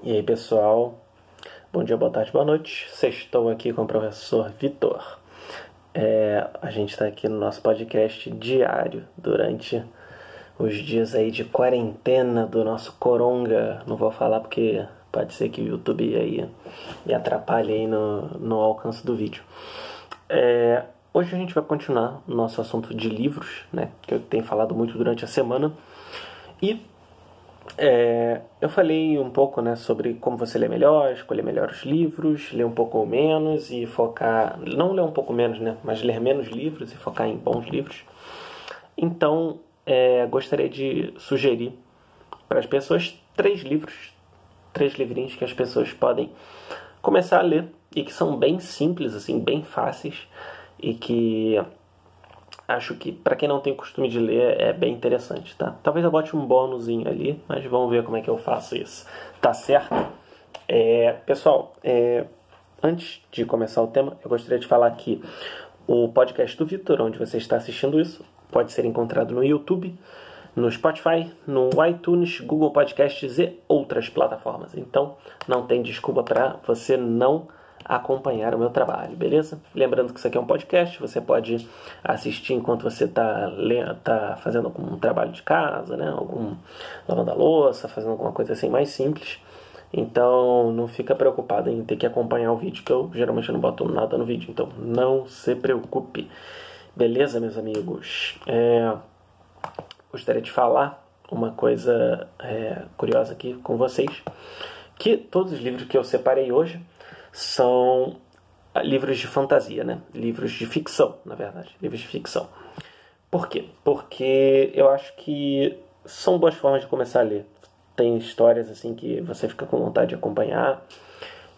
E aí, pessoal? Bom dia, boa tarde, boa noite. Estou aqui com o professor Vitor. É, a gente está aqui no nosso podcast diário durante os dias aí de quarentena do nosso coronga. Não vou falar porque pode ser que o YouTube aí me atrapalhe aí no, no alcance do vídeo. É, hoje a gente vai continuar o nosso assunto de livros, né? Que eu tenho falado muito durante a semana. E é, eu falei um pouco né, sobre como você lê melhor, escolher melhor os livros, ler um pouco menos e focar. Não ler um pouco menos, né? Mas ler menos livros e focar em bons livros. Então, é, gostaria de sugerir para as pessoas três livros, três livrinhos que as pessoas podem começar a ler e que são bem simples, assim, bem fáceis e que acho que para quem não tem costume de ler é bem interessante, tá? Talvez eu bote um bônusinho ali, mas vamos ver como é que eu faço isso. Tá certo? É, pessoal, é, antes de começar o tema, eu gostaria de falar que o podcast do Vitor, onde você está assistindo isso, pode ser encontrado no YouTube, no Spotify, no iTunes, Google Podcasts e outras plataformas. Então, não tem desculpa para você não acompanhar o meu trabalho, beleza? Lembrando que isso aqui é um podcast, você pode assistir enquanto você está tá fazendo algum trabalho de casa, né? Algum lavando a louça, fazendo alguma coisa assim mais simples. Então não fica preocupado em ter que acompanhar o vídeo, que eu geralmente não boto nada no vídeo. Então não se preocupe. Beleza, meus amigos? É, gostaria de falar uma coisa é, curiosa aqui com vocês. Que todos os livros que eu separei hoje são ah, livros de fantasia, né? Livros de ficção, na verdade, livros de ficção. Por quê? Porque eu acho que são boas formas de começar a ler. Tem histórias assim que você fica com vontade de acompanhar.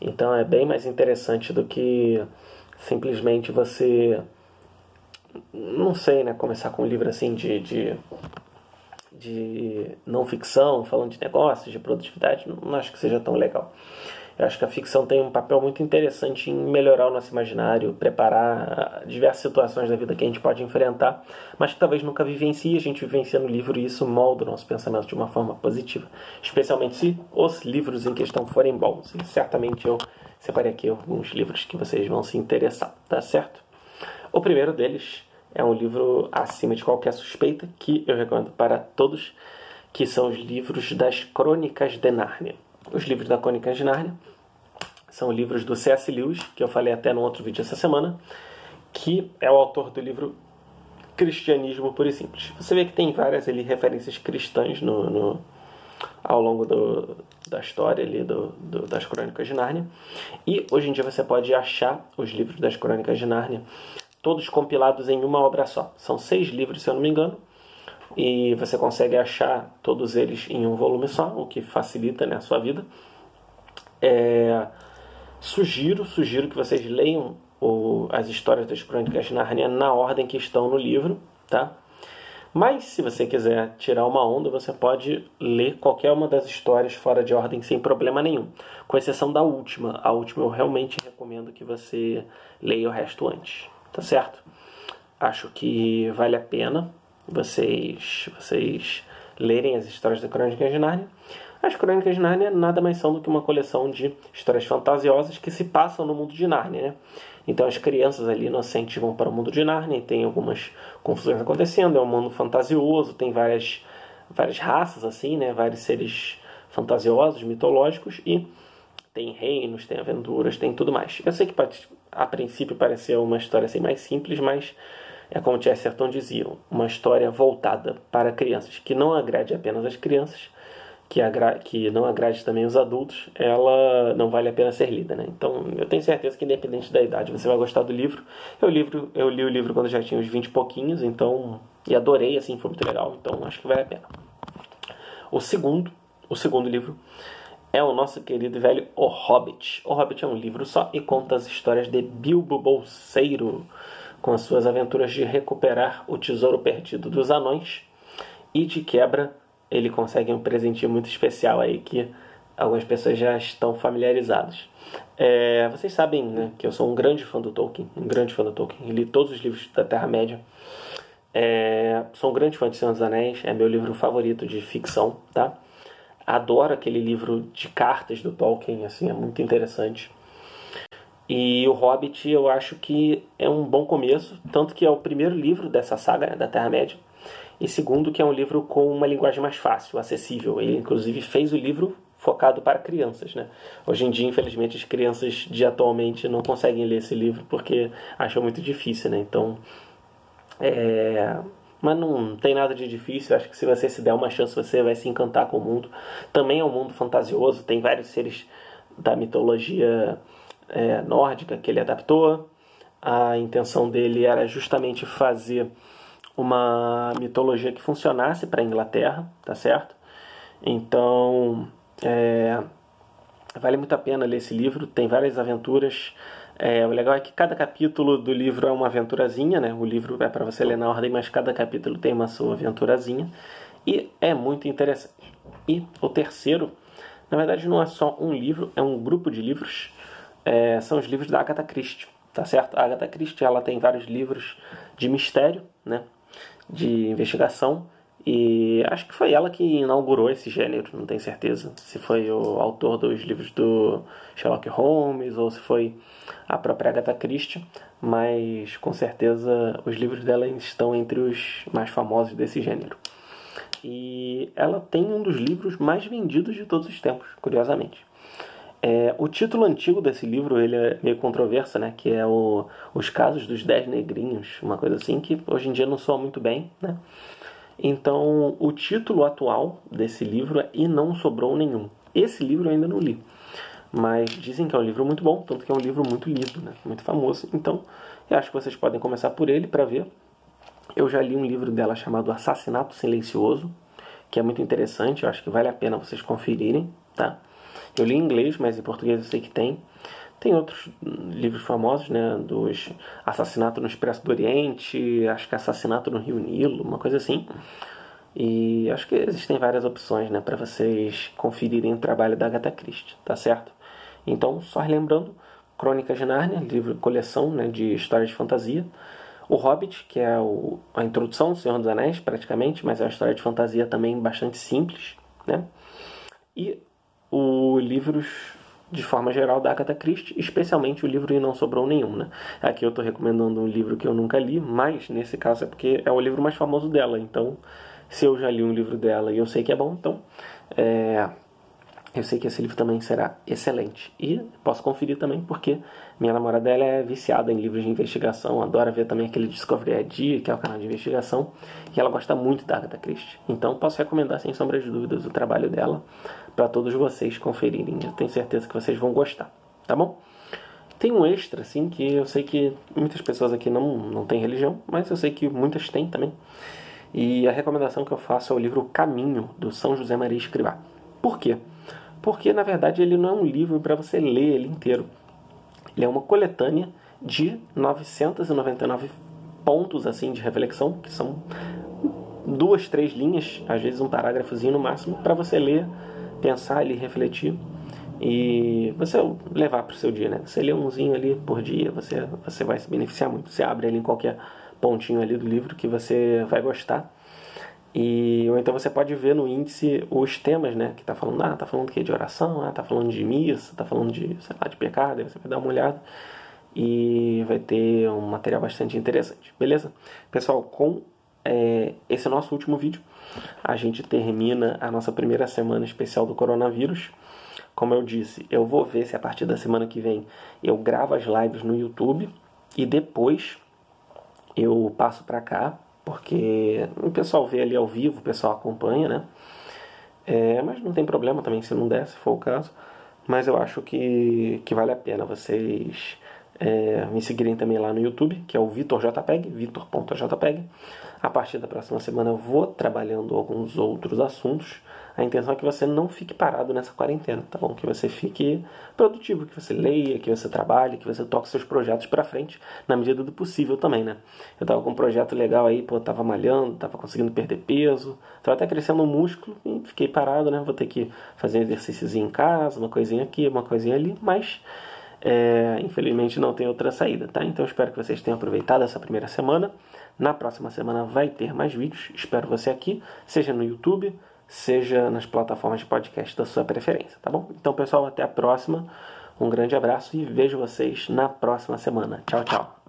Então é bem mais interessante do que simplesmente você não sei, né, começar com um livro assim de, de, de não ficção, falando de negócios, de produtividade, não acho que seja tão legal. Eu acho que a ficção tem um papel muito interessante em melhorar o nosso imaginário, preparar diversas situações da vida que a gente pode enfrentar, mas que talvez nunca vivencie. A gente vivencia no livro e isso molda o nosso pensamento de uma forma positiva, especialmente se os livros em questão forem bons. E certamente eu separei aqui alguns livros que vocês vão se interessar, tá certo? O primeiro deles é um livro acima de qualquer suspeita que eu recomendo para todos, que são os livros das Crônicas de Nárnia. Os livros da Crônicas de Nárnia são livros do C.S. Lewis, que eu falei até no outro vídeo essa semana, que é o autor do livro Cristianismo Puro e Simples. Você vê que tem várias ali, referências cristãs no, no ao longo do, da história ali do, do, das Crônicas de Nárnia. E hoje em dia você pode achar os livros das Crônicas de Nárnia todos compilados em uma obra só. São seis livros, se eu não me engano, e você consegue achar todos eles em um volume só, o que facilita né, a sua vida. É, Sugiro, sugiro que vocês leiam o, as histórias das Crônicas de Narnia na ordem que estão no livro, tá? Mas se você quiser tirar uma onda, você pode ler qualquer uma das histórias fora de ordem sem problema nenhum, com exceção da última. A última eu realmente recomendo que você leia o resto antes, tá certo? Acho que vale a pena vocês vocês lerem as histórias da Crônicas de Narnia. As Crônicas de Nárnia nada mais são do que uma coleção de histórias fantasiosas que se passam no mundo de Nárnia, né? Então as crianças ali inocentes vão para o mundo de Nárnia e tem algumas confusões acontecendo, é um mundo fantasioso, tem várias, várias raças assim, né? Vários seres fantasiosos, mitológicos e tem reinos, tem aventuras, tem tudo mais. Eu sei que a princípio pareceu uma história assim mais simples, mas é como o Chesterton dizia, uma história voltada para crianças, que não agrade apenas as crianças, que, que não agrade também os adultos, ela não vale a pena ser lida, né? Então, eu tenho certeza que independente da idade, você vai gostar do livro. Eu, livro, eu li o livro quando já tinha uns 20 e pouquinhos, então, e adorei, assim, foi muito legal, então acho que vale a pena. O segundo, o segundo livro é o nosso querido e velho O Hobbit. O Hobbit é um livro só e conta as histórias de Bilbo Bolseiro, com as suas aventuras de recuperar o tesouro perdido dos anões e de quebra ele consegue um presentinho muito especial aí que algumas pessoas já estão familiarizadas. É, vocês sabem né, que eu sou um grande fã do Tolkien, um grande fã do Tolkien, li todos os livros da Terra-média. É, sou um grande fã de Senhor dos Anéis, é meu livro favorito de ficção, tá? Adoro aquele livro de cartas do Tolkien, assim, é muito interessante. E o Hobbit eu acho que é um bom começo, tanto que é o primeiro livro dessa saga né, da Terra-média, e segundo que é um livro com uma linguagem mais fácil, acessível. Ele inclusive fez o livro focado para crianças, né? Hoje em dia, infelizmente, as crianças de atualmente não conseguem ler esse livro porque acham muito difícil, né? Então, é... mas não tem nada de difícil. Acho que se você se der uma chance, você vai se encantar com o mundo. Também é um mundo fantasioso. Tem vários seres da mitologia é, nórdica que ele adaptou. A intenção dele era justamente fazer uma mitologia que funcionasse para a Inglaterra, tá certo? Então, é, vale muito a pena ler esse livro, tem várias aventuras. É, o legal é que cada capítulo do livro é uma aventurazinha, né? O livro é para você ler na ordem, mas cada capítulo tem uma sua aventurazinha. E é muito interessante. E o terceiro, na verdade, não é só um livro, é um grupo de livros. É, são os livros da Agatha Christie, tá certo? A Agatha Christie ela tem vários livros de mistério, né? De investigação e acho que foi ela que inaugurou esse gênero, não tenho certeza se foi o autor dos livros do Sherlock Holmes ou se foi a própria Agatha Christie, mas com certeza os livros dela estão entre os mais famosos desse gênero. E ela tem um dos livros mais vendidos de todos os tempos, curiosamente. É, o título antigo desse livro ele é meio controverso, né? Que é o, Os Casos dos Dez Negrinhos, uma coisa assim que hoje em dia não soa muito bem, né? Então, o título atual desse livro é E Não Sobrou Nenhum. Esse livro eu ainda não li, mas dizem que é um livro muito bom, tanto que é um livro muito lido, né? muito famoso. Então, eu acho que vocês podem começar por ele para ver. Eu já li um livro dela chamado Assassinato Silencioso, que é muito interessante, eu acho que vale a pena vocês conferirem, tá? Eu li em inglês, mas em português eu sei que tem. Tem outros livros famosos, né? Dos Assassinato no Expresso do Oriente, acho que Assassinato no Rio Nilo, uma coisa assim. E acho que existem várias opções, né? Para vocês conferirem o trabalho da Agatha Christie, tá certo? Então, só lembrando, Crônicas de Nárnia, livro coleção né, de histórias de fantasia. O Hobbit, que é o, a introdução do Senhor dos Anéis, praticamente, mas é uma história de fantasia também bastante simples, né? E os livros de forma geral da Agatha Christie, especialmente o livro E Não Sobrou Nenhum. Né? Aqui eu estou recomendando um livro que eu nunca li, mas nesse caso é porque é o livro mais famoso dela. Então, se eu já li um livro dela e eu sei que é bom, então é, eu sei que esse livro também será excelente. E posso conferir também porque minha namorada ela é viciada em livros de investigação, adora ver também aquele Discovery ID, que é o canal de investigação, e ela gosta muito da Agatha Christie. Então posso recomendar sem sombra de dúvidas o trabalho dela para todos vocês conferirem. Eu tenho certeza que vocês vão gostar, tá bom? Tem um extra, assim, que eu sei que muitas pessoas aqui não, não têm religião, mas eu sei que muitas têm também. E a recomendação que eu faço é o livro Caminho, do São José Maria Escrivá. Por quê? Porque, na verdade, ele não é um livro para você ler ele inteiro. Ele é uma coletânea de 999 pontos assim de reflexão, que são duas, três linhas, às vezes um parágrafozinho no máximo, para você ler pensar ali, refletir e você levar para o seu dia, né? Você lê umzinho ali por dia, você, você vai se beneficiar muito. Você abre ali em qualquer pontinho ali do livro que você vai gostar. E, ou então você pode ver no índice os temas, né? Que tá falando, ah, tá falando que de oração, ah, tá falando de missa, tá falando de, sei lá, de pecado, aí você vai dar uma olhada e vai ter um material bastante interessante, beleza? Pessoal, com é, esse é nosso último vídeo a gente termina a nossa primeira semana especial do coronavírus. Como eu disse, eu vou ver se a partir da semana que vem eu gravo as lives no YouTube e depois eu passo para cá, porque o pessoal vê ali ao vivo, o pessoal acompanha, né? É, mas não tem problema também se não der, se for o caso. Mas eu acho que, que vale a pena vocês é, me seguirem também lá no YouTube, que é o VitorJPEG, vitor.jpeg. A partir da próxima semana eu vou trabalhando alguns outros assuntos. A intenção é que você não fique parado nessa quarentena, tá bom? Que você fique produtivo, que você leia, que você trabalhe, que você toque seus projetos para frente na medida do possível também, né? Eu tava com um projeto legal aí, pô, tava malhando, tava conseguindo perder peso, tava até crescendo o músculo e fiquei parado, né? Vou ter que fazer um exercício em casa, uma coisinha aqui, uma coisinha ali, mas é, infelizmente não tem outra saída, tá? Então espero que vocês tenham aproveitado essa primeira semana. Na próxima semana vai ter mais vídeos. Espero você aqui, seja no YouTube, seja nas plataformas de podcast da sua preferência, tá bom? Então, pessoal, até a próxima. Um grande abraço e vejo vocês na próxima semana. Tchau, tchau.